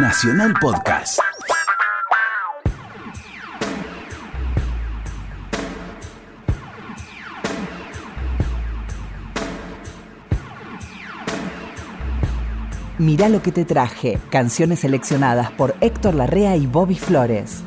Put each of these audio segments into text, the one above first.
Nacional Podcast. Mirá lo que te traje. Canciones seleccionadas por Héctor Larrea y Bobby Flores.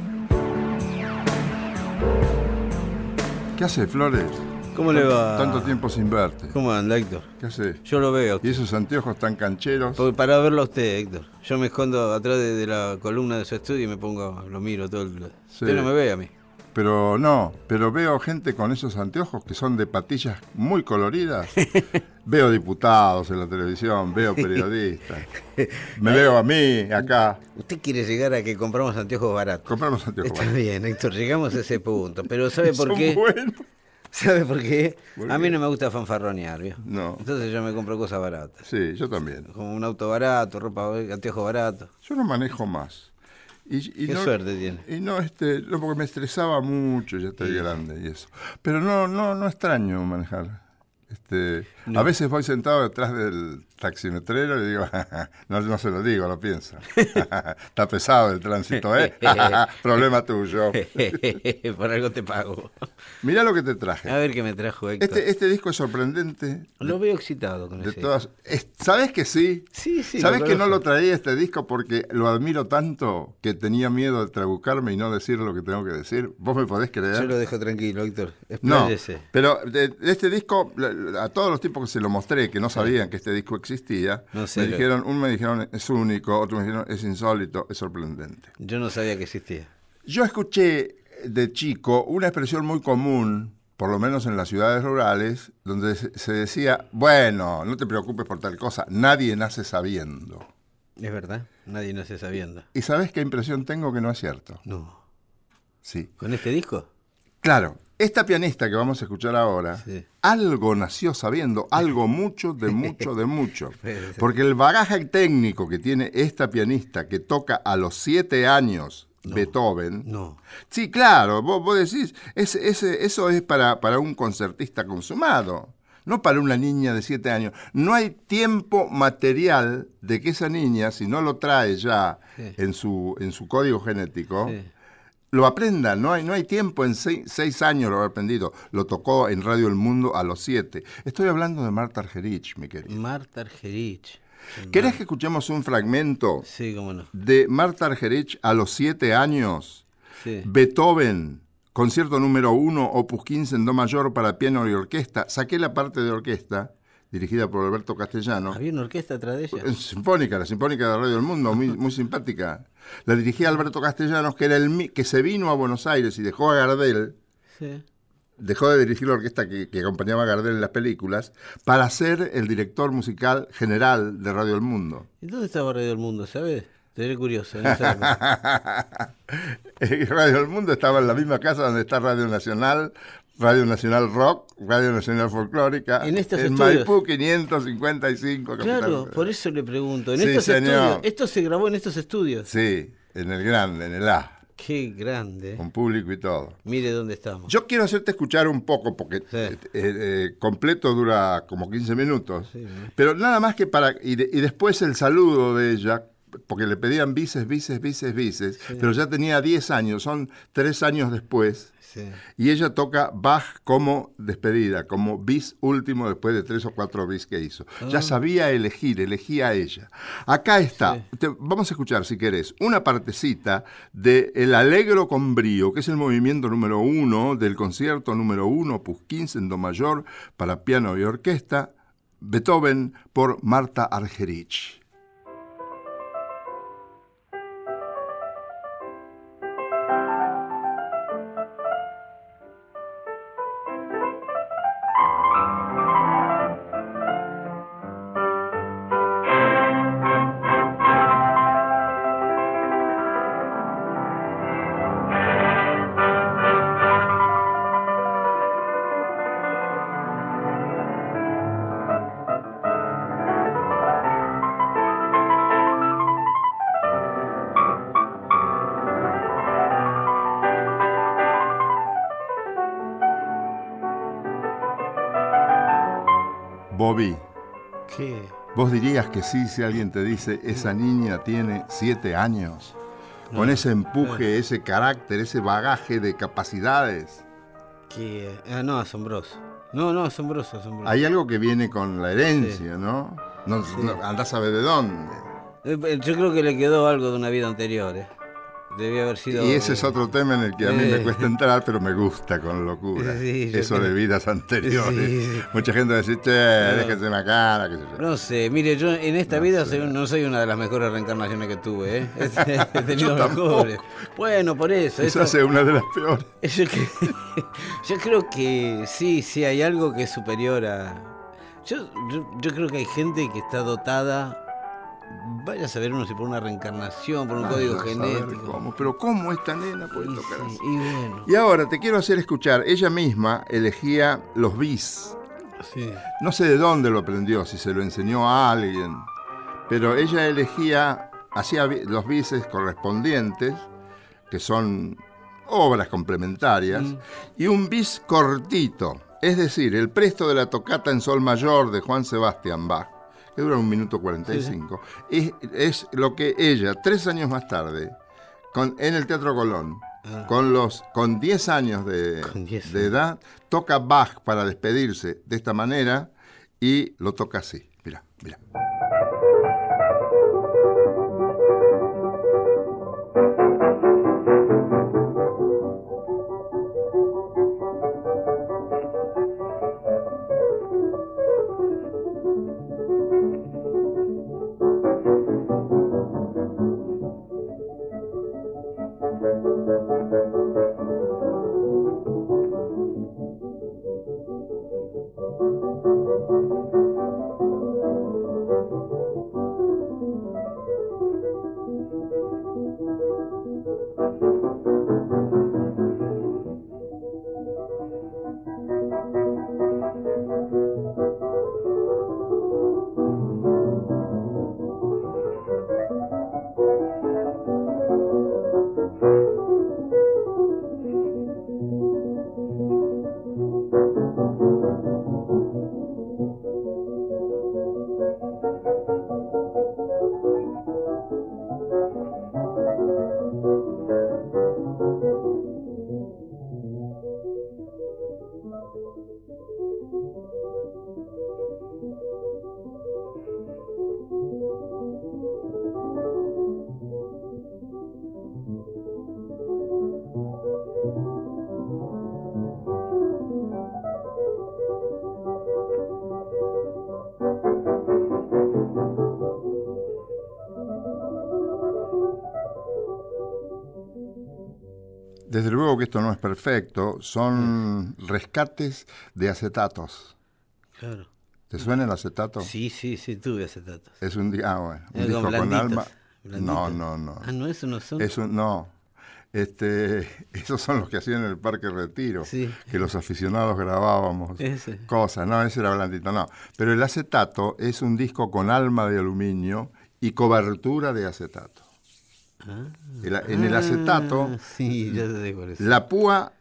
¿Qué hace, Flores? ¿Cómo le va? Tanto tiempo sin verte. ¿Cómo anda, Héctor? ¿Qué hace? Yo lo veo. ¿Y esos anteojos tan cancheros? Porque para verlo a usted, Héctor. Yo me escondo atrás de, de la columna de su estudio y me pongo, lo miro todo el... Sí. Usted no me ve a mí. Pero no, pero veo gente con esos anteojos que son de patillas muy coloridas. veo diputados en la televisión, veo periodistas. Me veo a mí acá. Usted quiere llegar a que compramos anteojos baratos. Compramos anteojos. Está bien, Héctor, llegamos a ese punto. Pero ¿sabe por Son qué? buenos. ¿Sabe por qué? ¿Por A mí no me gusta fanfarronear, ¿vio? No. Entonces yo me compro cosas baratas. Sí, yo también. Como un auto barato, ropa, anteojos baratos. Yo no manejo más. Y, y Qué no- suerte tiene. Y no, este, no, porque me estresaba mucho, ya estoy grande y eso. Pero no, no, no extraño manejar. Este, A veces voy sentado detrás del taximetrero y digo, no, no se lo digo, lo pienso. Está pesado el tránsito, ¿eh? Problema tuyo. por algo te pago. Mirá lo que te traje. A ver qué me trajo Héctor. Este, este disco es sorprendente. Lo veo excitado con De ese. todas, es- ¿Sabes que sí? Sí, sí. ¿Sabes que no lo traía este disco porque lo admiro tanto que tenía miedo de trabucarme y no decir lo que tengo que decir? ¿Vos me podés creer? Yo lo dejo tranquilo, Héctor. No, Expláyese. pero de, de este disco, a todos los tipos que se lo mostré, que no sabían que este disco existía, No sé, me lo- dijeron, uno me dijeron es único, otro me dijeron es insólito, es sorprendente. Yo no sabía que existía. Yo escuché de chico una expresión muy común, por lo menos en las ciudades rurales, donde se se decía, bueno, no te preocupes por tal cosa, nadie nace sabiendo. Es verdad, nadie nace sabiendo. ¿Y sabes qué impresión tengo que no es cierto? No. Sí. ¿Con este disco? Claro, esta pianista que vamos a escuchar ahora, Sí. algo nació sabiendo, algo mucho, de mucho, de mucho. Porque el bagaje técnico que tiene esta pianista que toca a los siete años Beethoven, No. sí, claro, vos, vos decís, ese- ese- eso es para, para un concertista consumado. No para una niña de siete años. No hay tiempo material de que esa niña, si no lo trae ya Sí. en, su, en su código genético, Sí. Lo aprenda, no hay, no hay tiempo, en seis, seis años lo ha aprendido. Lo tocó en Radio El Mundo a los siete. Estoy hablando de Marta Argerich, mi querido. Marta Argerich. ¿Querés que escuchemos un fragmento Sí, cómo no. de Marta Argerich a los siete años? Sí. Beethoven, concierto número uno, opus 15 en do mayor para piano y orquesta. Saqué la parte de orquesta, dirigida por Alberto Castellano. ¿Había una orquesta atrás de ella? Es Sinfónica, la Sinfónica de Radio del Mundo, muy, muy simpática. La dirigía Alberto Castellanos, que, era el, que se vino a Buenos Aires y dejó a Gardel Sí. dejó de dirigir la orquesta que, que acompañaba a Gardel en las películas para ser el director musical general de Radio El Mundo. ¿Y dónde estaba Radio del Mundo, sabes? Te curioso. esa época. Eh, Radio El Mundo estaba en la misma casa donde está Radio Nacional, Radio Nacional Rock, Radio Nacional Folclórica, En estos en estudios. Maipú 555. Capital claro, por eso le pregunto. En Sí, estos señor. estudios. Esto se grabó en estos estudios. Sí, en el grande, en el A, Qué grande. con público y todo. Mire dónde estamos. Yo quiero hacerte escuchar un poco, porque Sí. eh, eh, completo dura como 15 minutos, Sí, pero nada más que para... Y, de- y después el saludo de ella, porque le pedían bices, bices, bices, bices, pero ya tenía 10 años, son 3 años después, Sí. y ella toca Bach como despedida, como bis último después de 3 o 4 bis que hizo. Ya sabía elegir, elegía a ella. Acá está, Sí. te- vamos a escuchar si querés, una partecita de El Alegro con Brío, que es el movimiento número uno del concierto número uno, opus 15 en do mayor, para piano y orquesta, Beethoven por Marta Argerich. ¿Vos dirías que sí si alguien te dice esa niña tiene siete años? Con ese empuje, ese carácter, ese bagaje de capacidades. Que, ah, no, asombroso. No, no, asombroso, asombroso. Hay algo que viene con la herencia, ¿no? No, no- andás a ver de dónde. Eh, Yo creo que le quedó algo de una vida anterior. eh. Debía haber sido. Y ese es otro tema en el que a mí me cuesta entrar, pero me gusta con locura. Sí, Eso creo- de vidas anteriores. Sí. Mucha gente decir, che, déjese la cara, qué sé yo. No sé, mire, yo en esta No vida soy no soy una de las mejores reencarnaciones que tuve, ¿eh? He tenido mejores. Bueno, por eso. Eso- sea una de las peores. Yo, cre- yo creo que sí, sí, hay algo que es superior a... Yo, yo, yo creo que hay gente que está dotada, vaya a saber uno si por una reencarnación, por un código Vaya genético. cómo. Pero ¿cómo esta nena puede Y, tocar sí, así? y bueno, Y ahora te quiero hacer escuchar, ella misma elegía los bis. sí. No sé de dónde lo aprendió, si se lo enseñó a alguien, pero ella elegía, hacía los bises correspondientes, que son obras complementarias, Mm. y un bis cortito, es decir, el presto de la tocata en sol mayor de Juan Sebastián Bach, que dura un minuto 45, es, es lo que ella, tres años más tarde, con, en el Teatro Colón, Ah. con los con 10 años de, Con 10 de edad, toca Bach para despedirse de esta manera y lo toca así. Mira, mira. Esto no es perfecto, son rescates de acetatos. Claro. ¿Te suena el acetato? Sí, sí, sí, tuve acetatos. Es un, ah, bueno, un Eh, disco con alma. blanditos. No, no, no. Ah, no, eso no son. Eso no. Este, esos son los que hacían en el Parque Retiro, Sí. que los aficionados grabábamos Ese. cosas. No, ese era blandito, no. Pero el acetato es un disco con alma de aluminio y cobertura de acetato. El- en el acetato, Ah, Sí, ya es. la púa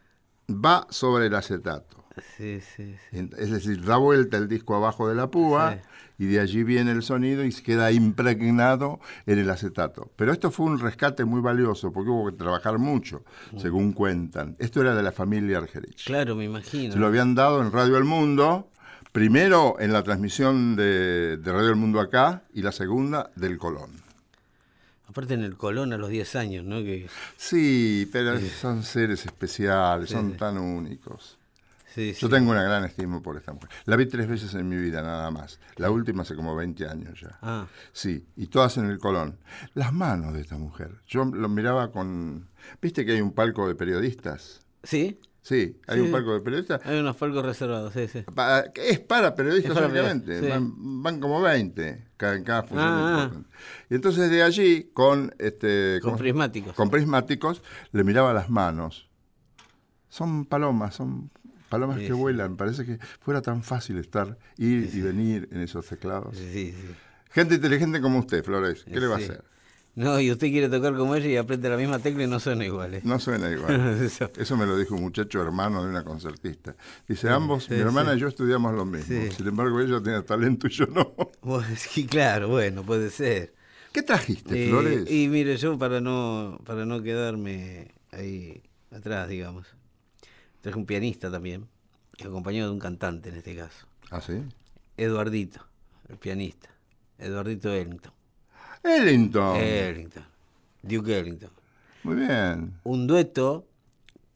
va sobre el acetato. Sí, sí, sí. En- Es decir, da vuelta el disco abajo de la púa y de allí viene el sonido y se queda impregnado en el acetato. Pero esto fue un rescate muy valioso porque hubo que trabajar mucho, según cuentan. Esto era de la familia Argerich. Claro, me imagino. Se lo habían dado en Radio El Mundo, primero en la transmisión de, de Radio El Mundo acá y la segunda del Colón. Aparte en el Colón a los 10 años, ¿no? Que, Sí, pero son seres especiales, Sí, son sí. tan únicos. Yo tengo una gran estima por esta mujer. La vi tres veces en mi vida, nada más. La última hace como 20 años ya. Ah, Sí, y todas en el Colón. Las manos de esta mujer. Yo lo miraba con... ¿Viste que hay un palco de periodistas? ¿sí? Sí, hay Sí. un palco de periodistas. Hay unos palcos reservados, sí, sí. Pa- es para periodistas Es únicamente. sí. Van, van como 20 cada, en cada función. Ah, ah. importante. Y entonces de allí, con... Este, Con ¿cómo- prismáticos. con prismáticos, le miraba las manos. Son palomas, son palomas Sí, que vuelan. Parece que fuera tan fácil estar, ir y venir en esos teclados. Sí, sí. Gente inteligente como usted, Flores, ¿qué le va a hacer? No, y usted quiere tocar como ella y aprieta la misma tecla y no suena igual. ¿eh? No suena igual. Eso. Eso me lo dijo un muchacho hermano de una concertista. Dice, ambos, mi hermana y yo estudiamos lo mismo. Sí. Sin embargo, ella tiene talento y yo no. Sí, claro, bueno, puede ser. ¿Qué trajiste, Eh, Flores? y mire, yo para no, para no quedarme ahí atrás, digamos, traje un pianista también, acompañado de un cantante en este caso. ¿Ah, sí? Eduardito, el pianista. Eduardito Ellington. Ellington. Ellington. Duke Ellington. Muy bien. Un dueto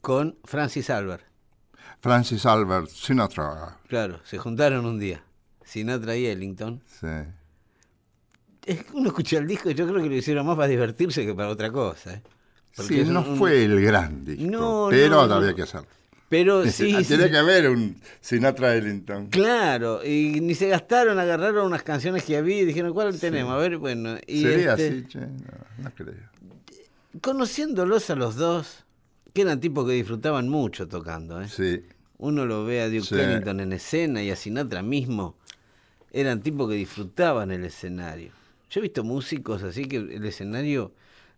con Francis Albert. Francis Albert Sinatra. Claro, se juntaron un día. Sinatra y Ellington. Sí. Uno escucha el disco y yo creo que lo hicieron más para divertirse que para otra cosa. ¿eh? Porque Sí, no un- fue el gran disco, No, pero no, había que hacerlo. Pero sí, Ah, Tiene sí. que haber un Sinatra Ellington. Claro, y ni se gastaron, agarraron unas canciones que había y dijeron, ¿cuál tenemos? A ver, bueno. Y Sería este, así, che, no, no creo. Conociéndolos a los dos, que eran tipos que disfrutaban mucho tocando. ¿eh? Sí. Uno lo ve a Duke Sí. Ellington en escena y a Sinatra mismo. Eran tipos que disfrutaban el escenario. Yo he visto músicos así que el escenario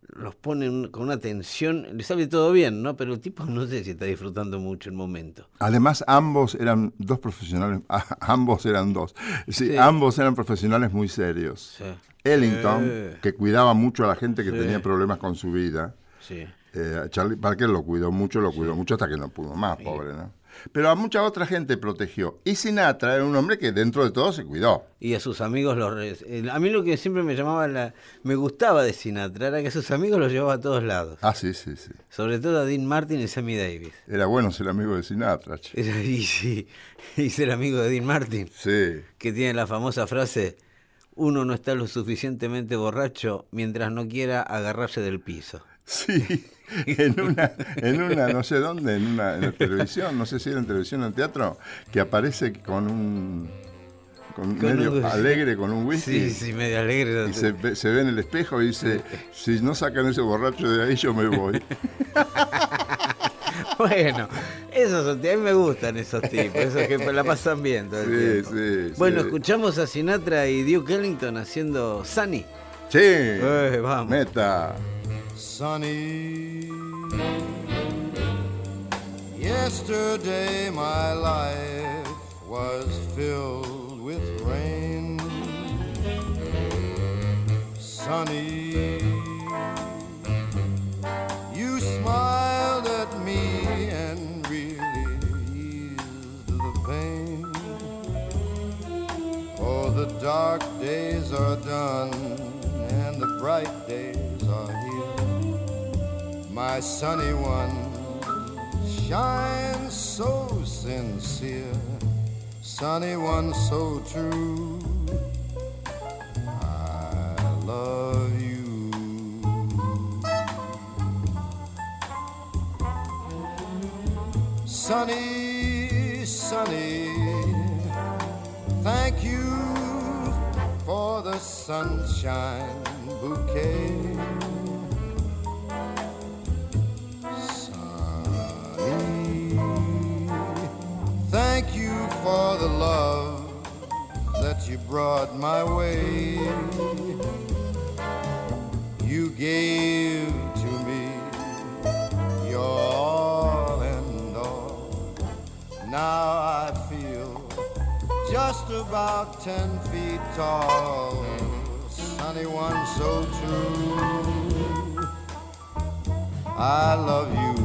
los ponen con una tensión, le sale todo bien, ¿no? Pero el tipo no sé si está disfrutando mucho el momento. Además, ambos eran dos profesionales, ambos eran dos. Sí, Sí. ambos eran profesionales muy serios. Sí. Ellington, que cuidaba mucho a la gente que tenía problemas con su vida. Sí. Eh, Charlie Parker lo cuidó mucho, lo cuidó mucho hasta que no pudo más, pobre, ¿no? Pero a mucha otra gente protegió. Y Sinatra era un hombre que dentro de todo se cuidó. Y a sus amigos los... A mí lo que siempre me llamaba la... Me gustaba de Sinatra era que a sus amigos los llevaba a todos lados. Ah, sí, sí, sí. Sobre todo a Dean Martin y Sammy Davis. Era bueno ser amigo de Sinatra. che. Era- Y, sí, y ser amigo de Dean Martin, Sí. que tiene la famosa frase, uno no está lo suficientemente borracho mientras no quiera agarrarse del piso. Sí, en una, en una, no sé dónde, en una en la televisión, no sé si era en televisión o en teatro, que aparece con un, con Con medio un- alegre, con un whisky, Sí, sí, medio alegre. y se ve, se ve en el espejo y dice, si no sacan ese borracho de ahí, yo me voy. Bueno, esos a mí me gustan esos tipos, esos que la pasan bien todo el Sí, tiempo. sí, Bueno, sí. escuchamos a Sinatra y Duke Ellington haciendo Sunny. Sí, Eh, vamos. meta. Sunny. Yesterday my life was filled with rain. Sunny. You smiled at me and really eased the pain. Oh, the dark days are done and the bright days are here. My sunny one shines so sincere, sunny one so true. I love you. Sunny, sunny, thank you for the sunshine bouquet. Thank you for the love that you brought my way. You gave to me your all and all. Now I feel just about ten feet tall. Sunny one so true. I love you.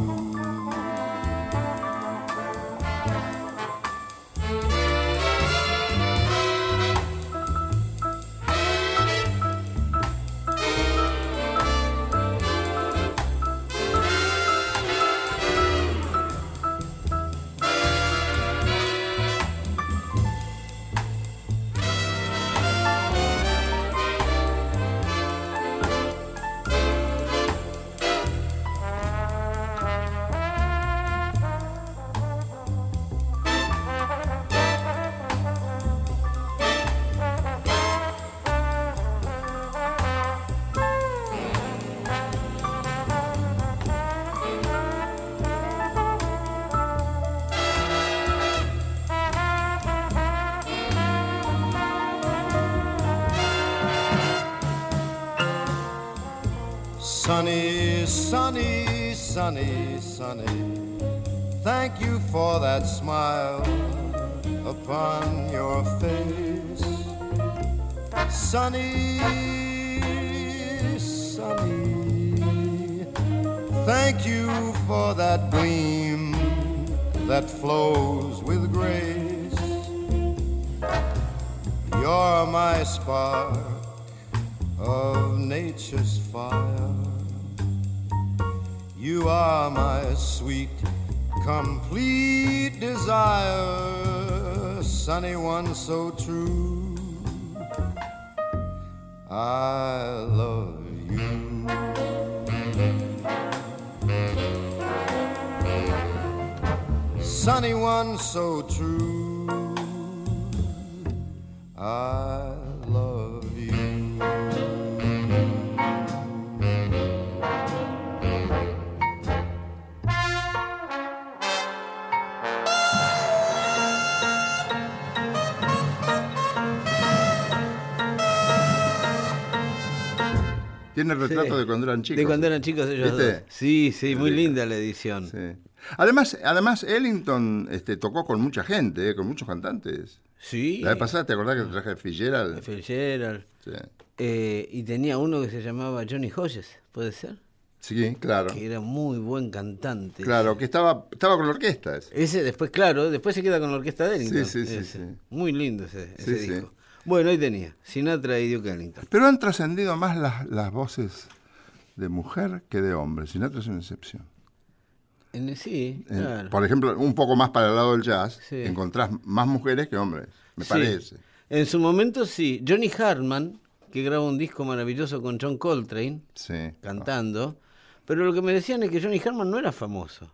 Sunny. Thank you for that smile upon your face. Sunny, sunny. Thank you for that gleam that flows with grace. You're my spark of nature's fire. You are my sweet, complete desire, sunny one so true. I love you. Sunny one so true. I Tiene el retrato Sí. de cuando eran chicos. De cuando eran chicos ellos ¿Viste? dos. Sí, sí, muy linda la edición. Sí. Además, además Ellington este, tocó con mucha gente, eh, con muchos cantantes. Sí. La vez pasada, ¿te acordás que traje Fitzgerald? Fitzgerald. Sí. Eh, y tenía uno que se llamaba Johnny Hodges, ¿puede ser? Sí, claro. Que era muy buen cantante. Claro, que estaba, estaba con la orquesta. ese. Ese después, claro, después se queda con la orquesta de Ellington. Sí, sí, sí, sí. Muy lindo ese, ese Sí, sí. disco. Bueno, ahí tenía, Sinatra y Duke Ellington. Pero han trascendido más las, las voces de mujer que de hombre. Sinatra es una excepción. En- sí, En- claro. Por ejemplo, un poco más para el lado del jazz, Sí. encontrás más mujeres que hombres, me Sí. parece. En su momento sí. Johnny Hartman, que graba un disco maravilloso con John Coltrane, Sí. cantando. Pero lo que me decían es que Johnny Hartman no era famoso.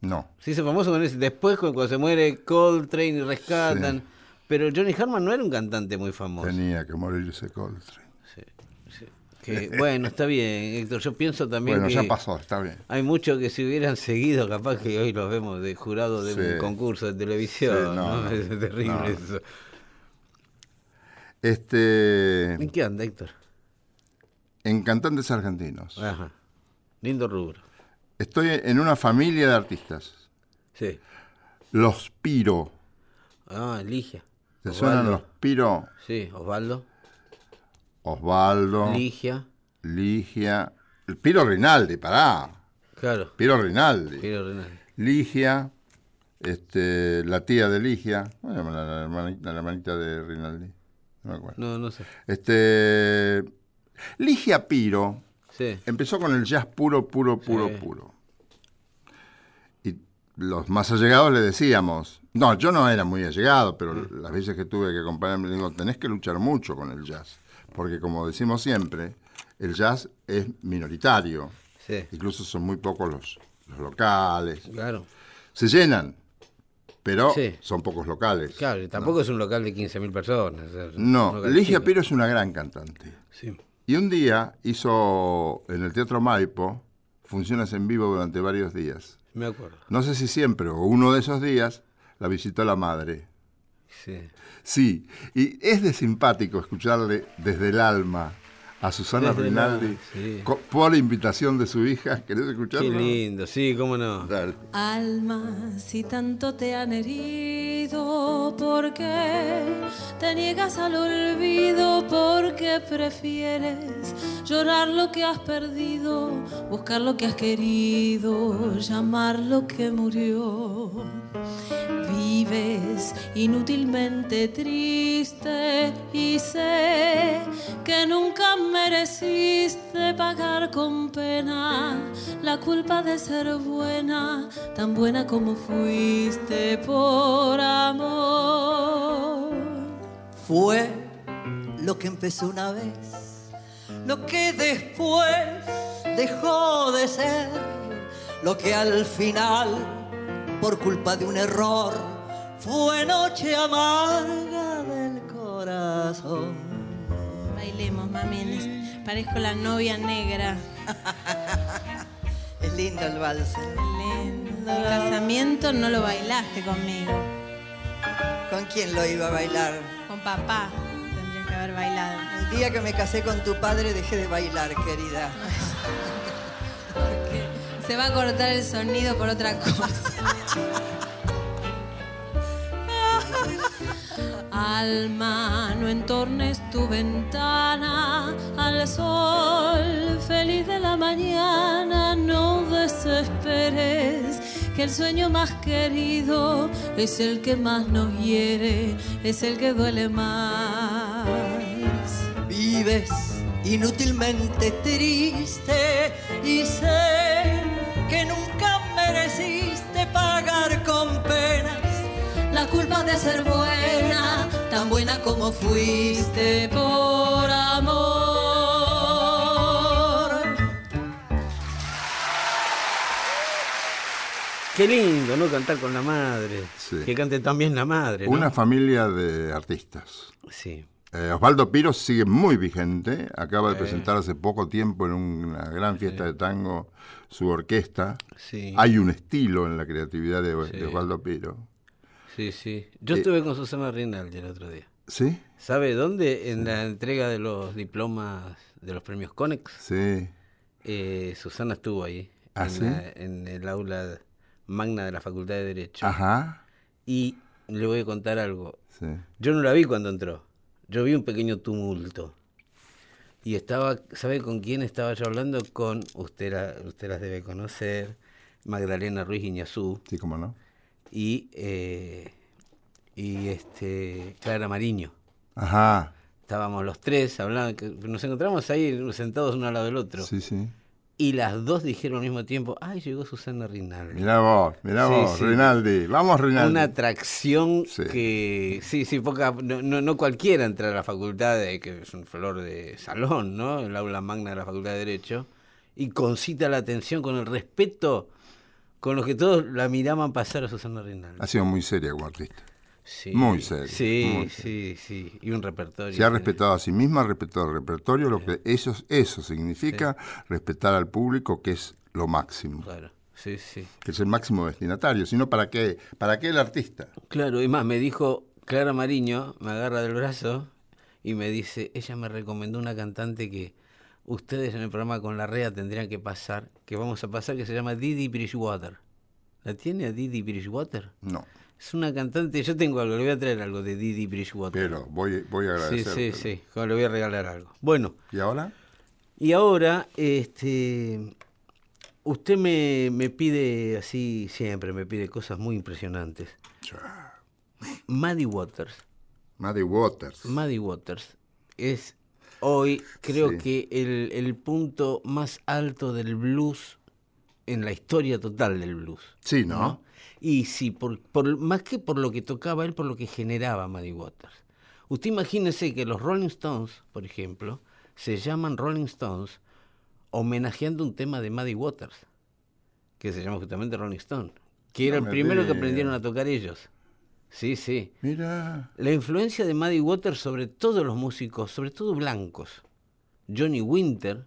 No. Se hizo famoso con ese. Después, cu- cuando se muere Coltrane y rescatan. Pero Johnny Hartman no era un cantante muy famoso. Tenía que morirse Coltrane. Sí, sí. Que, bueno, está bien, Héctor. Yo pienso también Bueno, que ya pasó, está bien. hay muchos que si hubieran seguido, capaz que hoy los vemos de jurado de Sí. un concurso de televisión. ¿no? no, no. Es terrible No. eso. Este, ¿En qué anda, Héctor? en cantantes argentinos. Ajá. Lindo rubro. Estoy en una familia de artistas. Sí. Los Piro. Ah, Ligia. ¿Te suenan los Piro? Sí, Osvaldo. Osvaldo, Ligia. Ligia. El Piro Rinaldi, pará. Claro. Piro Rinaldi. Piro Renal. Ligia, este, la tía de Ligia. Bueno, la, la hermanita, la hermanita de Rinaldi. No me acuerdo. No, no sé. Este, Ligia Piro Sí. empezó con el jazz puro, puro, puro, Sí. puro. Los más allegados le decíamos, no, yo no era muy allegado, pero Mm. las veces que tuve que acompañarme, le digo, tenés que luchar mucho con el jazz, porque como decimos siempre, el jazz es minoritario, Sí. incluso son muy pocos los, los locales, Claro. se llenan, pero Sí. son pocos locales. Claro, y tampoco es un local de 15.000 personas. No, Ligia. Piro es una gran cantante. Sí. Y un día hizo en el Teatro Maipo funciones en vivo durante varios días. Me acuerdo. No sé si siempre o uno de esos días la visitó la madre. Sí. Sí, y es de simpático escucharle desde el alma a Susana Desde Rinaldi sí. co- por invitación de su hija. ¿Querés escucharlo? Qué lindo, sí, cómo no. Dale. Alma, si tanto te han herido, ¿por qué te niegas al olvido? ¿Por qué prefieres llorar lo que has perdido, buscar lo que has querido, llamar lo que murió? Vives inútilmente triste y sé que nunca mereciste pagar con pena la culpa de ser buena, tan buena como fuiste por amor. Fue lo que empezó una vez, lo que después dejó de ser, lo que al final, por culpa de un error, fue noche amarga del corazón. Bailemos, mami. les- Parezco la novia negra. Es lindo el vals. Lindo. El casamiento no lo bailaste conmigo. ¿Con quién lo iba a bailar? Con papá que haber bailado. El día que me casé con tu padre dejé de bailar, querida. Porque se va a cortar el sonido por otra cosa. Alma, no entornes tu ventana al sol feliz de la mañana, no desesperes, que el sueño más querido es el que más nos hiere, es el que duele más. Vives inútilmente triste y sé que nunca mereciste pagar con penas la culpa de ser buena, tan buena como fuiste por amor. Qué lindo, ¿no? Cantar con la madre. Sí. Que cante también la madre. ¿no? Una familia de artistas. Sí. Eh, Osvaldo Piro sigue muy vigente. Acaba de presentar hace poco tiempo en una gran fiesta de tango su orquesta. Sí. Hay un estilo en la creatividad de. Osvaldo Piro. Sí, sí. Yo Eh, estuve con Susana Rinaldi el otro día. ¿Sí? ¿Sabe dónde? En la entrega de los diplomas de los premios Conex. Sí. Eh, Susana estuvo ahí. ¿Ah, en, la- en el aula magna de la Facultad de Derecho. Ajá. Y le voy a contar algo. Sí. Yo no la vi cuando entró. Yo vi un pequeño tumulto. Y estaba, ¿sabe con quién estaba yo hablando? Con, usted, la- usted las debe conocer, Magdalena Ruiz Iñazú Sí, cómo no. y, eh, y este, Clara Mariño. Ajá. Estábamos los tres hablando, nos encontramos ahí sentados uno al lado del otro. Sí, sí. Y las dos dijeron al mismo tiempo, ay, llegó Susana Rinaldi. Mirá vos, mirá Sí, vos, sí. Rinaldi. Vamos, Rinaldi. Una atracción Sí. que, sí, sí, poca, no, no, no cualquiera entra a la facultad, de, que es un flor de salón, ¿no? El aula magna de la Facultad de Derecho, y concita la atención con el respeto con los que todos la miraban pasar a Susana Rinaldi. Ha sido muy seria como artista. Sí, muy serio, Sí, muy sí, sí. Y un repertorio. Se ha respetado a sí misma, ha respetado el repertorio, lo que eso, eso significa respetar al público, que es lo máximo, Claro, sí, sí. que es el máximo destinatario. Si no, ¿para qué? ¿Para qué el artista? Claro, y más, me dijo Clara Mariño, me agarra del brazo y me dice, ella me recomendó una cantante que ustedes en el programa con la REA tendrían que pasar, que vamos a pasar, que se llama Didi Bridgewater. ¿La tiene a Didi Bridgewater? No, Es una cantante, yo tengo algo, le voy a traer algo de Didi Bridgewater. pero voy, voy a sí, agradecer. sí, sí, como le voy a regalar algo. Bueno, ¿Y ahora? y ahora, este, usted me, me pide así siempre, me pide cosas muy impresionantes. Maddie Waters. Maddie Waters. Maddie Waters es hoy, creo Sí. que el, el punto más alto del blues en la historia total del blues. Sí, ¿no? Y sí, por, por- más que por lo que tocaba él, por lo que generaba Maddie Waters. Usted imagínese que los Rolling Stones, por ejemplo, se llaman Rolling Stones homenajeando un tema de Maddie Waters, que se llama justamente Rolling Stone, que era No el me primero que aprendieron a tocar ellos. Sí, sí. Mira. La influencia de Maddie Waters sobre todos los músicos, sobre todo blancos. Johnny Winter,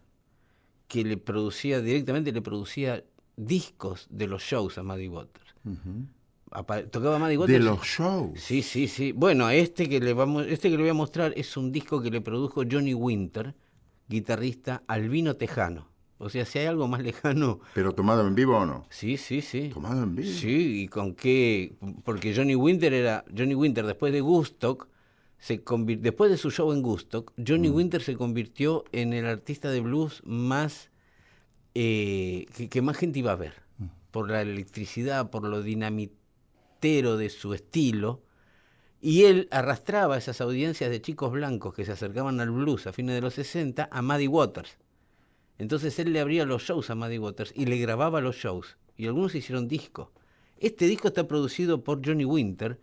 que le producía directamente, le producía discos de los shows a Maddie Waters. Tocaba Maddie Waters. De los shows. Sí, sí, sí. Bueno, este que le vamos, este que le voy a mostrar es un disco que le produjo Johnny Winter, guitarrista albino tejano. O sea, si hay algo más lejano. ¿Pero tomado en vivo o no? Sí, sí, sí. Tomado en vivo. Sí, y con qué. Porque Johnny Winter era. Johnny Winter, después de Gustock, se después de su show en Gustock, Johnny Winter se convirtió en el artista de blues más. eh, que, que más gente iba a ver. Por la electricidad, por lo dinamitero de su estilo. Y él arrastraba esas audiencias de chicos blancos que se acercaban al blues a fines de los 60 a Maddie Waters. Entonces él le abría los shows a Maddie Waters y le grababa los shows. Y algunos hicieron disco. Este disco está producido por Johnny Winter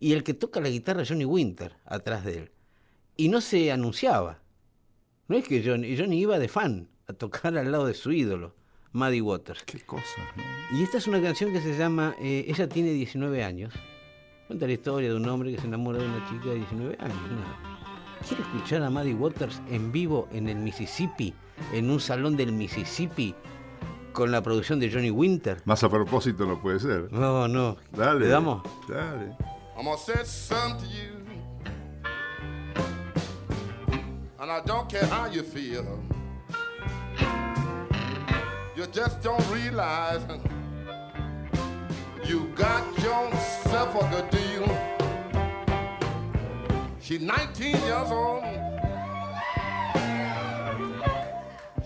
y el que toca la guitarra es Johnny Winter atrás de él. Y no se anunciaba. No es que Johnny, Johnny iba de fan a tocar al lado de su ídolo, Maddie Waters. Qué cosas, ¿no? Y esta es una canción que se llama eh, Ella tiene 19 años. Cuenta la historia de un hombre que se enamora de una chica de 19 años. nada. ¿Quiere escuchar a Maddie Waters en vivo en el Mississippi, en un salón del Mississippi, con la producción de Johnny Winter? Más a propósito no puede ser. No, no. Dale. ¿Le damos? Dale. I'm gonna say something to you. And I don't care how you feel. You just don't realize you got yourself a good deal. She's 19 years old.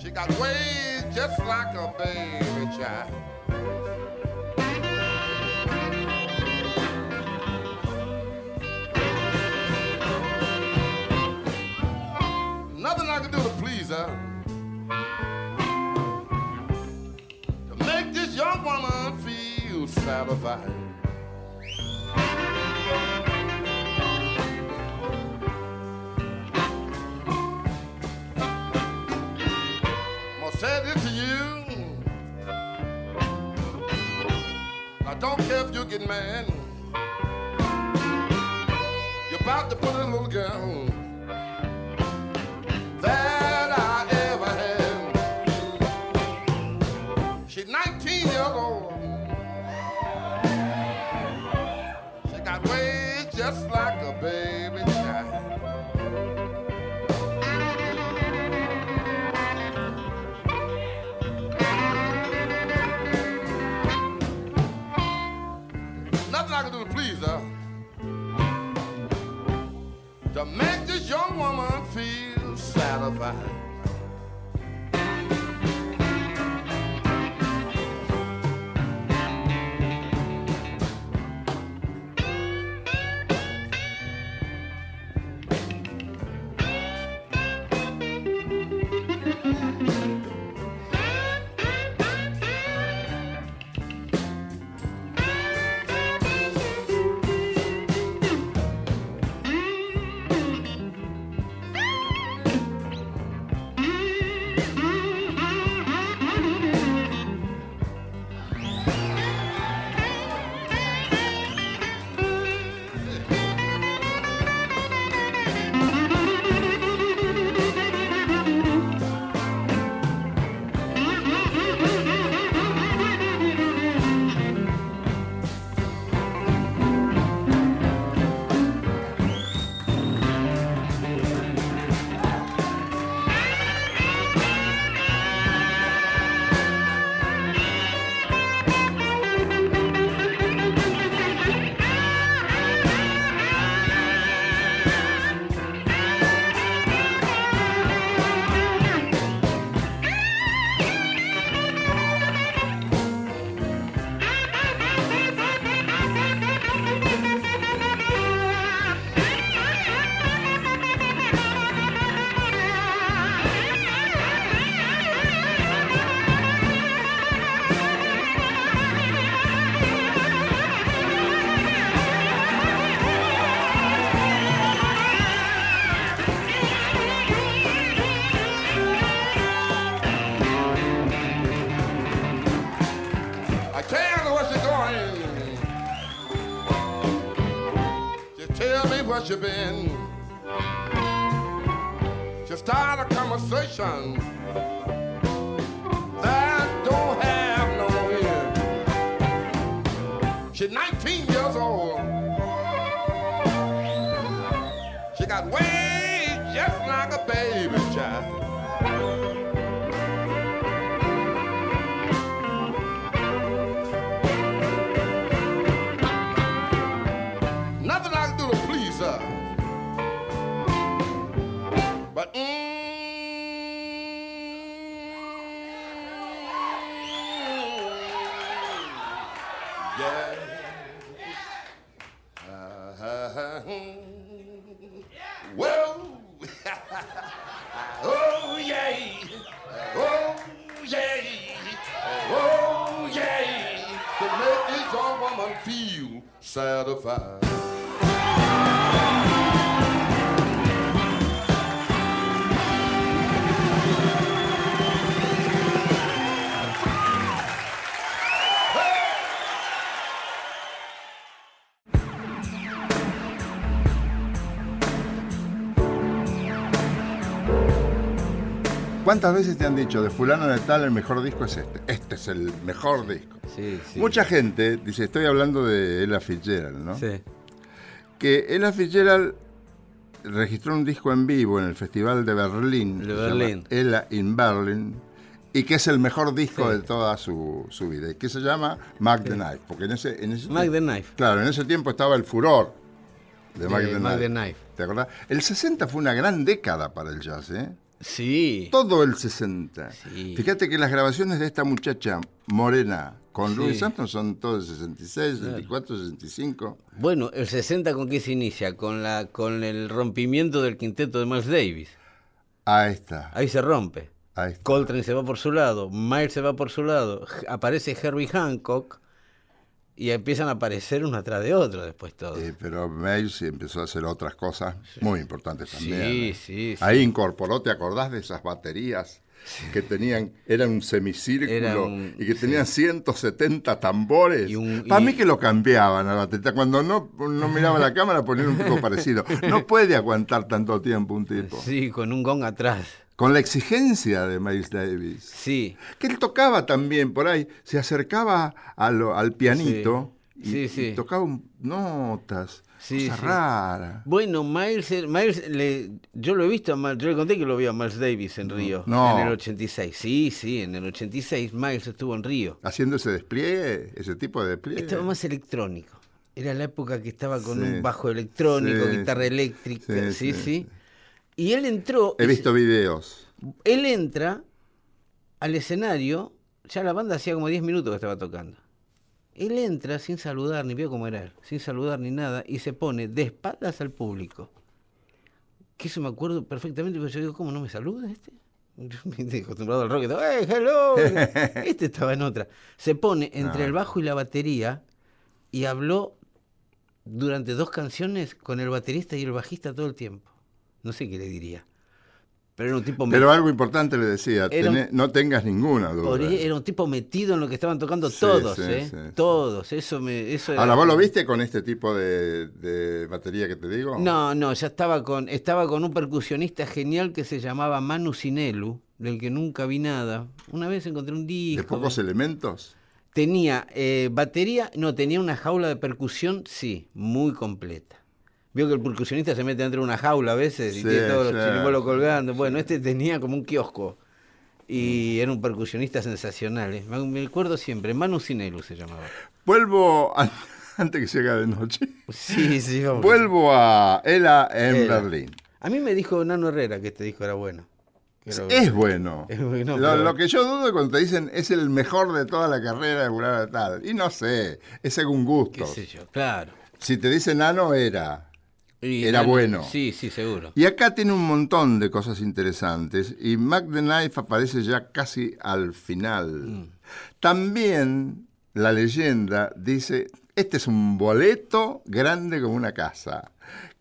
She got ways just like a baby child. Satisfied. I'm gonna say this to you. I don't care if you get mad. You're about to put a little girl that I ever had. She's 19 years old. To make this young woman feel satisfied. Yeah. Uh, uh, uh, uh well, oh yeah, oh yeah, oh yeah, to make this young woman feel satisfied. ¿Cuántas veces te han dicho de fulano de tal el mejor disco es este? Este es el mejor disco. Sí, sí. Mucha gente dice, estoy hablando de Ella Fitzgerald, ¿no? Sí. Que Ella Fitzgerald registró un disco en vivo en el Festival de Berlín. De Berlín. Ella in Berlin. Y que es el mejor disco Sí. de toda su, su vida. Y que se llama Mac the Knife. Porque en ese, en ese Mac the Knife. Claro, en ese tiempo estaba el furor de, De Mac, the, Mac Knife. the Knife. ¿Te acordás? El 60 fue una gran década para el jazz, ¿eh? Sí. Todo el 60. Sí. Fíjate que las grabaciones de esta muchacha morena con Sí. Louis Armstrong son todos de 66, 64, 65. Bueno, el 60 con qué se inicia? Con la con el rompimiento del quinteto de Miles Davis. Ahí está. Ahí se rompe. Ahí está. Coltrane se va por su lado, Miles se va por su lado, aparece Herbie Hancock y empiezan a aparecer uno atrás de otro después todos. Eh, pero Miles empezó a hacer otras cosas muy importantes también. Sí, ¿eh? sí, sí. Ahí incorporó, ¿te acordás de esas baterías? Que tenían, eran un semicírculo Era un- y que tenían 170 tambores. Y Para mí que lo cambiaban a la batería. Cuando no, no miraba la cámara ponían un poco parecido. No puede aguantar tanto tiempo un tipo. Sí, con un gong atrás. Con la exigencia de Miles Davis. Sí. Que él tocaba también por ahí, se acercaba lo- al pianito Sí. y, Sí, y sí. tocaba notas, Sí, raras. Bueno, Miles, eh, Miles le, yo lo he visto, yo le conté que lo vi a Miles Davis en Río, No. en el 86. Sí, sí, en el 86 Miles estuvo en Río. Haciendo ese despliegue, ese tipo de despliegue. Estaba más electrónico. Era la época que estaba con un bajo electrónico, guitarra eléctrica, sí, sí. Y él entró, He visto videos. él entra al escenario, ya la banda hacía como 10 minutos que estaba tocando. Él entra sin saludar, ni vio cómo era él, sin saludar ni nada, y se pone de espaldas al público. Que eso me acuerdo perfectamente, pero yo digo, ¿cómo no me saluda este? Yo me acostumbrado al rock, todo, ¡hey, hello! Este estaba en otra. Se pone entre No. el bajo y la batería y habló durante dos canciones con el baterista y el bajista todo el tiempo. No sé qué le diría. Pero era un tipo Pero algo importante le decía, un- no tengas ninguna duda. ahí era un tipo metido en lo que estaban tocando Sí, todos, sí, ¿eh? sí, todos. Eso me, eso era- Ahora, ¿vos lo viste con este tipo de, de batería que te digo? No, no, ya estaba con, estaba con un percusionista genial que se llamaba Manu Sinelu, del que nunca vi nada. Una vez encontré un ¿De disco. pocos elementos? Tenía eh, batería, no, tenía una jaula de percusión, sí, muy completa. Vio que el percusionista se mete dentro de una jaula a veces y Sí, tiene todos sí, los chiribolos sí, colgando. Bueno, este tenía como un kiosco. Y era un percusionista sensacional. ¿eh? Me acuerdo siempre, Manu Sinelu se llamaba. Vuelvo, a- antes que se haga de noche, Sí, sí, vamos. vuelvo a Ella en. Berlín. A mí me dijo Nano Herrera que este disco era bueno. Es bueno. Es bueno, lo, pero- lo que yo dudo cuando te dicen es el mejor de toda la carrera de de tal. Y no sé, es según qué gustos. sé yo, claro. Si te dicen nano, era. Y Era bueno. Sí, sí, seguro. Y acá tiene un montón de cosas interesantes. Y Mac the Knife aparece ya casi al final. Mm. También la leyenda dice: Este es un boleto grande como una casa.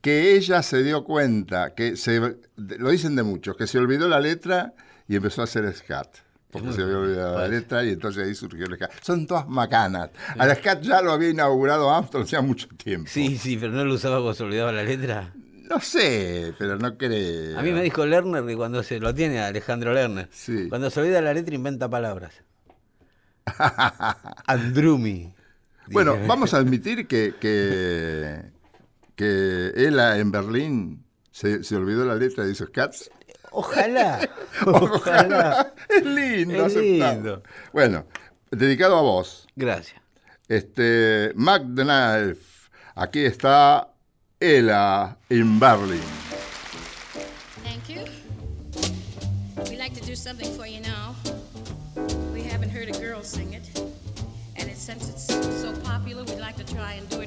Que ella se dio cuenta, que se, lo dicen de muchos, que se olvidó la letra y empezó a hacer scat. Porque se había olvidado la letra y entonces ahí surgió el scat. Son todas macanas. Al scat ya lo había inaugurado Armstrong hacía mucho tiempo. Sí, sí, pero no lo usaba cuando se olvidaba la letra. No sé, pero no creo. A mí me dijo Lerner que cuando se lo tiene Alejandro Lerner, Sí. cuando se olvida la letra inventa palabras. Andrumi. Bueno, Dije. vamos a admitir que, que, que ella en Berlín se, se olvidó la letra de esos cats. Ojalá. Ojalá. es lindo, Es lindo. Bueno, dedicado a vos. Gracias. Este, Mac the Knife. Aquí está Ella en Berlin. Thank you. We like to do something for you now. We haven't heard a girl sing it. And it, since it's so popular, we'd like to try and do it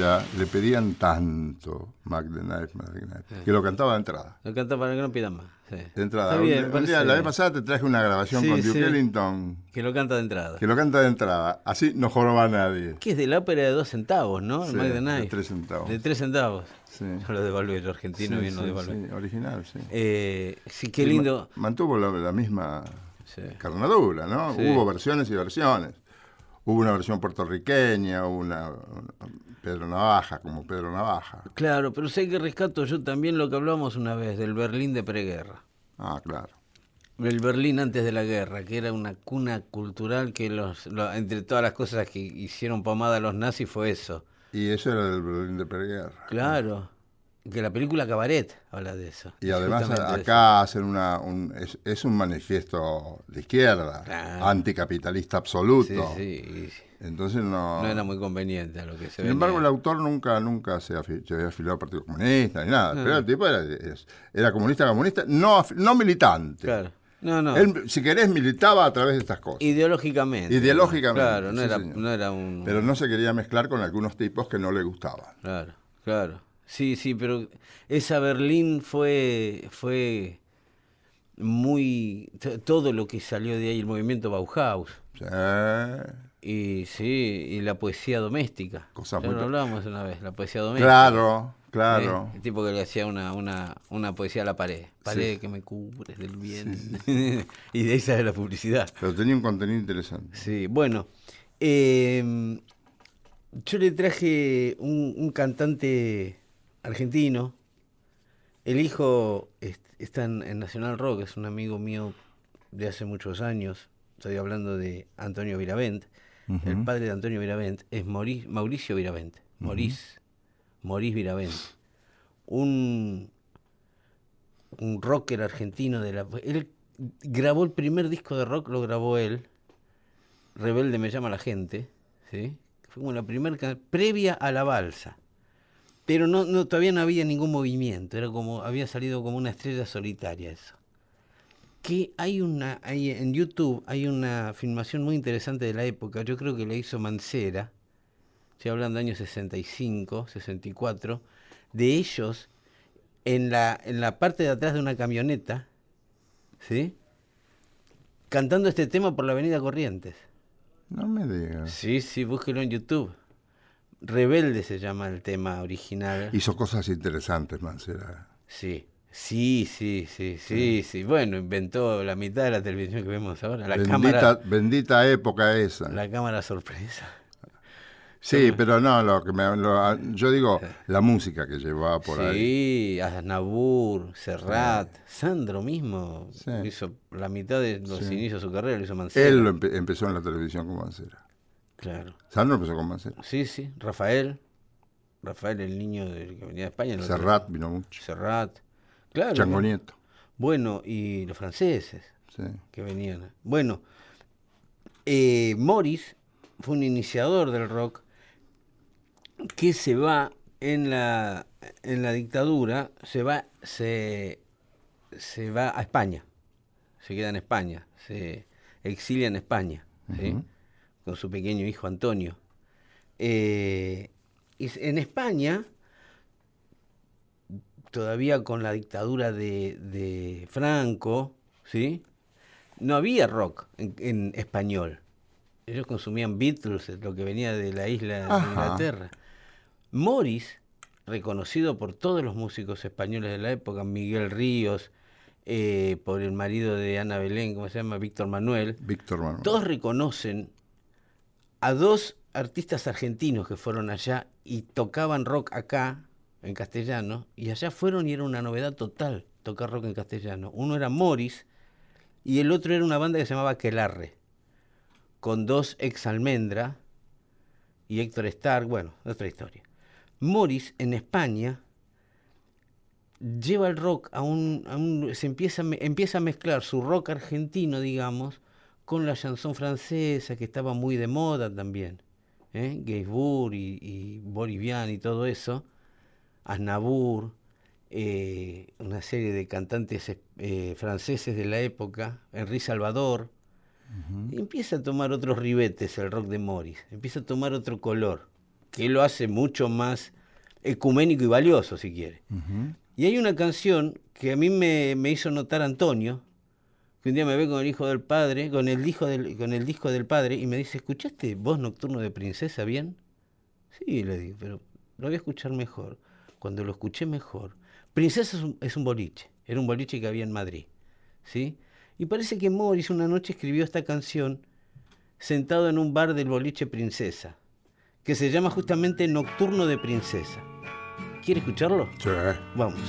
ella le pedían tanto Mac the Knife, Mac the Knife, que lo cantaba de entrada. Lo canta para que no pidan más. sí. De entrada. Está bien, Un- me un día, parece- la vez pasada te traje una grabación Sí, con Duke. Ellington Que lo canta de entrada. que lo canta de entrada. Así no joroba a nadie. Que es de la ópera de dos centavos, ¿no? El Mac the de tres centavos. De tres centavos. Sí. Yo lo devalué, yo argentino bien lo devalué. sí, original, sí. Eh, sí, qué ma- lindo. Mantuvo la, la misma carnadura, ¿no? Hubo versiones y versiones. Hubo una versión puertorriqueña, hubo una, una- Pedro Navaja, como Pedro Navaja. Claro, pero sé que rescato yo también lo que hablamos una vez del Berlín de preguerra. Ah, claro. El Berlín antes de la guerra, que era una cuna cultural que los, lo- entre todas las cosas que hicieron pomada a los nazis fue eso. Y eso era del Berlín de Preguerra. Claro. Que la película Cabaret habla de eso. Y además acá hacen una, un, es, es un manifiesto de izquierda, Claro. anticapitalista absoluto. Sí, sí, Entonces no... no era muy conveniente a lo que se Sin venía. embargo, el autor nunca, nunca se, afi- se había afiliado al Partido Comunista ni nada. Pero el tipo era, era comunista, comunista, no, no militante. Claro. No, no. Él, si querés, militaba a través de estas cosas. Ideológicamente. Ideológicamente, Claro, no, sí, era, no era un... Pero no se quería mezclar con algunos tipos que no le gustaban. Claro, claro. Sí, sí, pero esa Berlín fue, fue muy... Todo lo que salió de ahí, el movimiento Bauhaus. Sí. Y sí, y la poesía doméstica. Cosa muy lo hablábamos una vez, la poesía doméstica. Claro, claro. ¿eh? El tipo que le hacía una, una, una poesía a la pared. Pared que me cubres del bien. y de ahí sale la publicidad. Pero tenía un contenido interesante. Sí, bueno. eh, yo le traje un, un cantante argentino. El hijo est- está en, en Nacional Rock, es un amigo mío de hace muchos años. Estoy hablando de Antonio Viravent. El padre de Antonio Viravent es Mauricio, Mauricio Viravent. Maurice, Maurice Viravent. Un, un rocker argentino de la. Él grabó el primer disco de rock, lo grabó él. Rebelde me llama la gente, ¿sí? Fue como la primera previa a la balsa. Pero no, no, todavía no había ningún movimiento, era como, había salido como una estrella solitaria eso. Que hay una, hay, en YouTube hay una filmación muy interesante de la época, yo creo que la hizo Mancera, estoy hablando de años 65, 64, de ellos en la, en la parte de atrás de una camioneta, ¿sí? Cantando este tema por la avenida Corrientes. No me digas. Sí, sí, búsquelo en YouTube. Rebelde se llama el tema original. Hizo cosas interesantes, Mancera. Sí, sí, sí, sí, sí, sí. Bueno, inventó la mitad de la televisión que vemos ahora. La bendita, cámara, bendita época esa. la cámara sorpresa. Sí, pero no, lo que me, lo- yo digo, la música que llevaba por ahí. sí, Aznavour, Serrat, Sandro mismo Sí. hizo la mitad de los inicios de su carrera, lo hizo Mancera. Él lo empe- empezó en la televisión con Mancera. Claro. Sandro empezó con Mancera. Sí, sí, Rafael. Rafael, el niño del que venía de España. Serrat vino mucho. Serrat. Claro. Chango. Nieto. Bueno, y los franceses. Sí. que venían. Bueno, eh, Morris fue un iniciador del rock que se va en la, en la dictadura, se va, se, se va a España, se queda en España, se exilia en España, ¿sí? con su pequeño hijo Antonio. Eh, y en España, todavía con la dictadura de, de Franco, ¿sí? no había rock en, en español. Ellos consumían Beatles, lo que venía de la isla de. Inglaterra. Morris, reconocido por todos los músicos españoles de la época, Miguel Ríos, eh, por el marido de Ana Belén, ¿cómo se llama? Víctor Manuel, Víctor Manuel. todos reconocen a dos artistas argentinos que fueron allá y tocaban rock acá, en castellano, y allá fueron y era una novedad total tocar rock en castellano. Uno era Morris y el otro era una banda que se llamaba Quelarre, con dos ex almendra y Héctor Stark, bueno, otra historia. Morris en España lleva el rock a un, a un- se empieza, empieza a mezclar su rock argentino, digamos, con la chanson francesa, que estaba muy de moda también. ¿eh? Gainsbourg y, y Bolivian y todo eso, Aznavour, eh, una serie de cantantes eh, franceses de la época, Henri Salvador, empieza a tomar otros ribetes el rock de Morris, empieza a tomar otro color, que lo hace mucho más ecuménico y valioso, si quiere. Y hay una canción que a mí me, me hizo notar Antonio, que un día me ve con el hijo del padre, con el disco del, con el disco del padre, y me dice, ¿escuchaste voz nocturno de princesa bien? Sí, le digo, pero lo voy a escuchar mejor. Cuando lo escuché mejor. Princesa es un, es un boliche, era un boliche que había en Madrid. ¿sí? Y parece que Morris una noche escribió esta canción sentado en un bar del boliche Princesa, que se llama justamente Nocturno de Princesa. ¿Quiere escucharlo? Sí. Vamos.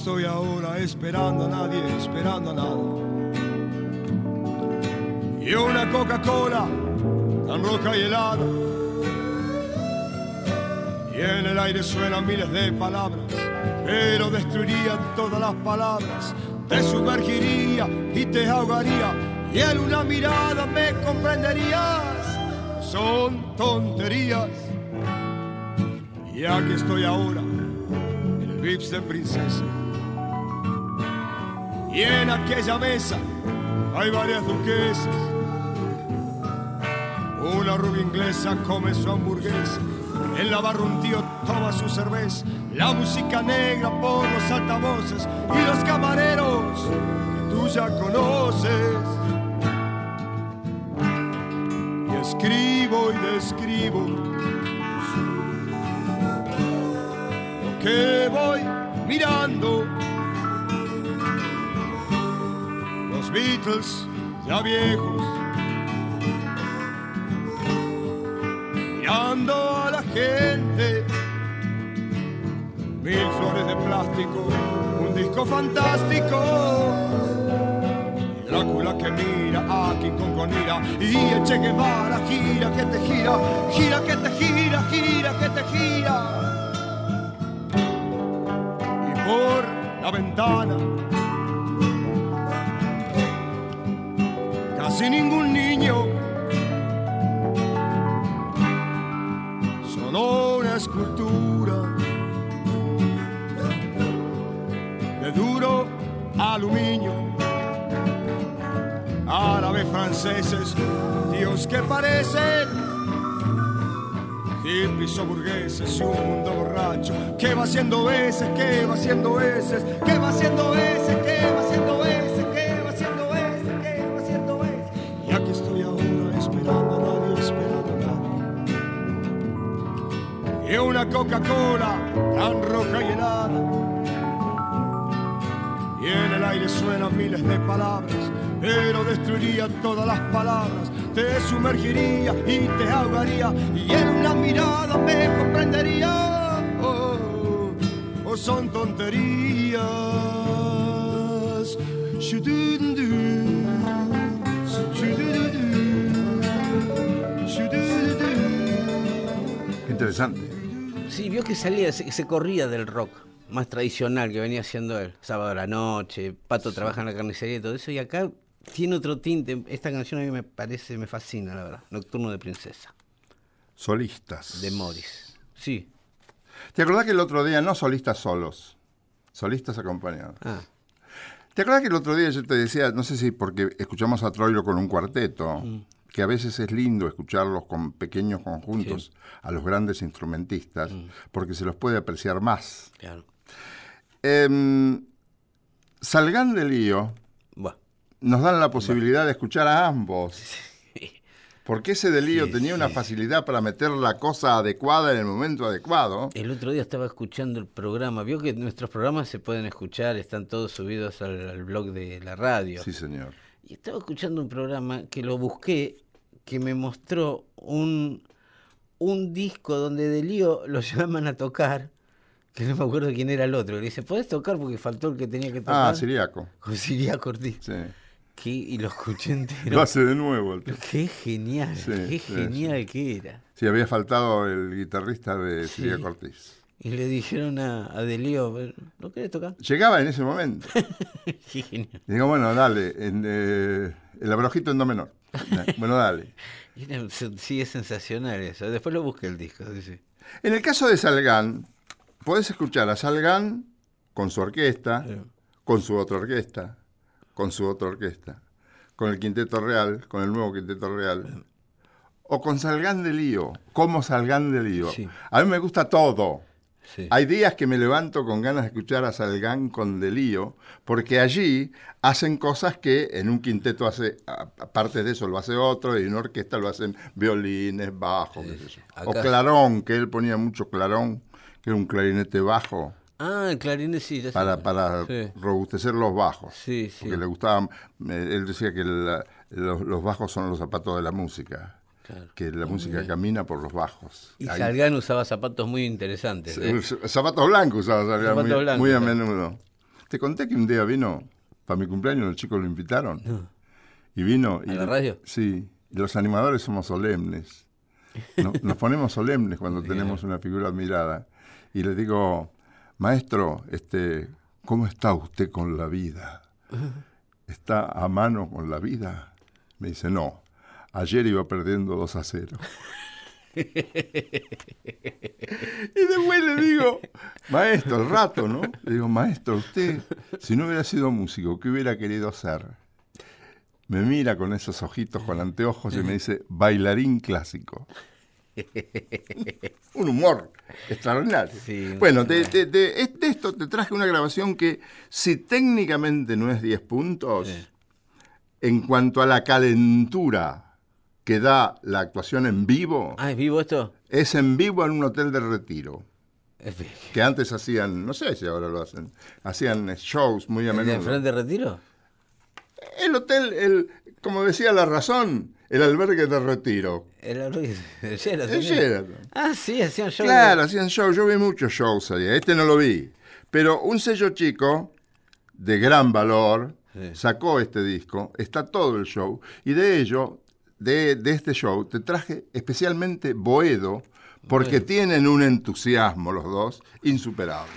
Estoy ahora esperando a nadie, esperando a nada. Y una Coca-Cola tan roja y helada. Y en el aire suenan miles de palabras, pero destruirían todas las palabras. Te sumergiría y te ahogaría, y en una mirada me comprenderías. Son tonterías. Y aquí estoy ahora el Vips de princesa. Y en aquella mesa hay varias duquesas. Una rubia inglesa come su hamburguesa. En la barra un tío toma su cerveza. La música negra por los altavoces y los camareros que tú ya conoces. Y escribo y describo lo que voy mirando. Beatles ya viejos, mirando a la gente. Mil flores de plástico, un disco fantástico. Drácula que mira a King con ira y el Che Guevara gira que te gira, gira que te gira, gira que te gira y por la ventana. Casi ningún niño solo una escultura de duro aluminio. Árabes, franceses, tíos que parecen hippies o burgueses un mundo borracho que va haciendo veces, que va haciendo veces, que va haciendo veces, Coca-Cola tan roja y helada. Y en el aire suenan miles de palabras, pero destruiría todas las palabras, te sumergiría y te ahogaría, y en una mirada me comprendería. Oh, oh, son tonterías. Interesante. Sí, vio que salía, se, se corría del rock más tradicional que venía haciendo él. Sábado a la noche, Pato trabaja en la carnicería y todo eso. Y acá tiene otro tinte. Esta canción a mí me parece, me fascina, la verdad. Nocturno de Princesa, Solistas. de Morris. Sí. ¿Te acordás que el otro día, no solistas solos, solistas acompañados? Ah, ¿Te acordás que el otro día yo te decía, no sé si porque escuchamos a Troilo con un cuarteto, que a veces es lindo escucharlos con pequeños conjuntos a los grandes instrumentistas, porque se los puede apreciar más. claro. Em, Salgan de lío nos dan la posibilidad de escuchar a ambos. Porque ese delío tenía una facilidad para meter la cosa adecuada en el momento adecuado. El otro día estaba escuchando el programa. Vio que nuestros programas se pueden escuchar, están todos subidos al, al blog de la radio. Sí, señor. Y estaba escuchando un programa que lo busqué, que me mostró un, un disco donde de lío lo llaman a tocar, que no me acuerdo quién era el otro. Le dice, ¿podés tocar? Porque faltó el que tenía que tocar. Ah, Siriaco. Con Siriaco Ortiz. Sí. Que- y lo escuché entero. Lo hace de nuevo. el. Qué genial, Sí, qué sí, genial que era. Sí, había faltado el guitarrista de Sí. Siriaco Ortiz. Y le dijeron a, a Delío, ¿no querés tocar? Llegaba en ese momento. Qué genial. Y digo, bueno, dale, en, eh, el abrojito en do menor. Bueno, dale. Sí, es sensacional eso. Después lo busqué el disco. dice. En el caso de Salgán, podés escuchar a Salgán con su orquesta, con su otra orquesta, con su otra orquesta, con el Quinteto Real, con el nuevo Quinteto Real, o con Salgán de Lío, como Salgán de Lío. Sí. A mí me gusta todo. Sí. Hay días que me levanto con ganas de escuchar a Salgán con Delío, porque allí hacen cosas que en un quinteto hace, aparte de eso lo hace otro, y en una orquesta lo hacen violines, bajos, qué sé yo. o clarón, que él ponía mucho clarón, que era un clarinete bajo, Ah, el clarinete sí, ya para, para Sí. robustecer los bajos. Sí, sí. Porque le gustaban, eh, él decía que la- los, los bajos son los zapatos de la música, Claro. que la música camina por los bajos. Y Ahí- Salgán usaba zapatos muy interesantes. ¿eh? Zapatos blancos usaba Zapatos muy, blancos, muy a menudo. Te conté que un día vino, para mi cumpleaños, los chicos lo invitaron. Y vino. y ¿A la radio? Sí. y Los animadores somos solemnes. No- Nos ponemos solemnes cuando tenemos una figura admirada. Y le digo, maestro, este, ¿cómo está usted con la vida? ¿Está a mano con la vida? Me dice, no. Ayer iba perdiendo 2 a 0. Y después le digo, maestro, al rato, ¿no? Le digo, maestro, usted, si no hubiera sido músico, ¿qué hubiera querido ser? Me mira con esos ojitos, con anteojos y me dice, bailarín clásico. Un humor extraordinario. Sí, bueno, de, de- de- de esto te traje una grabación que, si técnicamente no es 10 puntos, Sí. en cuanto a la calentura que da la actuación en vivo, Ah, ¿es vivo esto? es en vivo en un hotel de retiro. Que antes hacían, no sé si ahora lo hacen, hacían shows muy a ¿El de menudo. enfrente de retiro? El hotel, el, como decía la razón, el albergue de retiro. El, Sheraton. El Sheraton. Ah, sí, hacían show. Claro, hacían shows, yo vi muchos shows ahí, este no lo vi. Pero un sello chico, de gran valor, Sí. sacó este disco, está todo el show, y de ello, de, de este show, te traje especialmente Boedo, porque Bueno. tienen un entusiasmo los dos insuperable.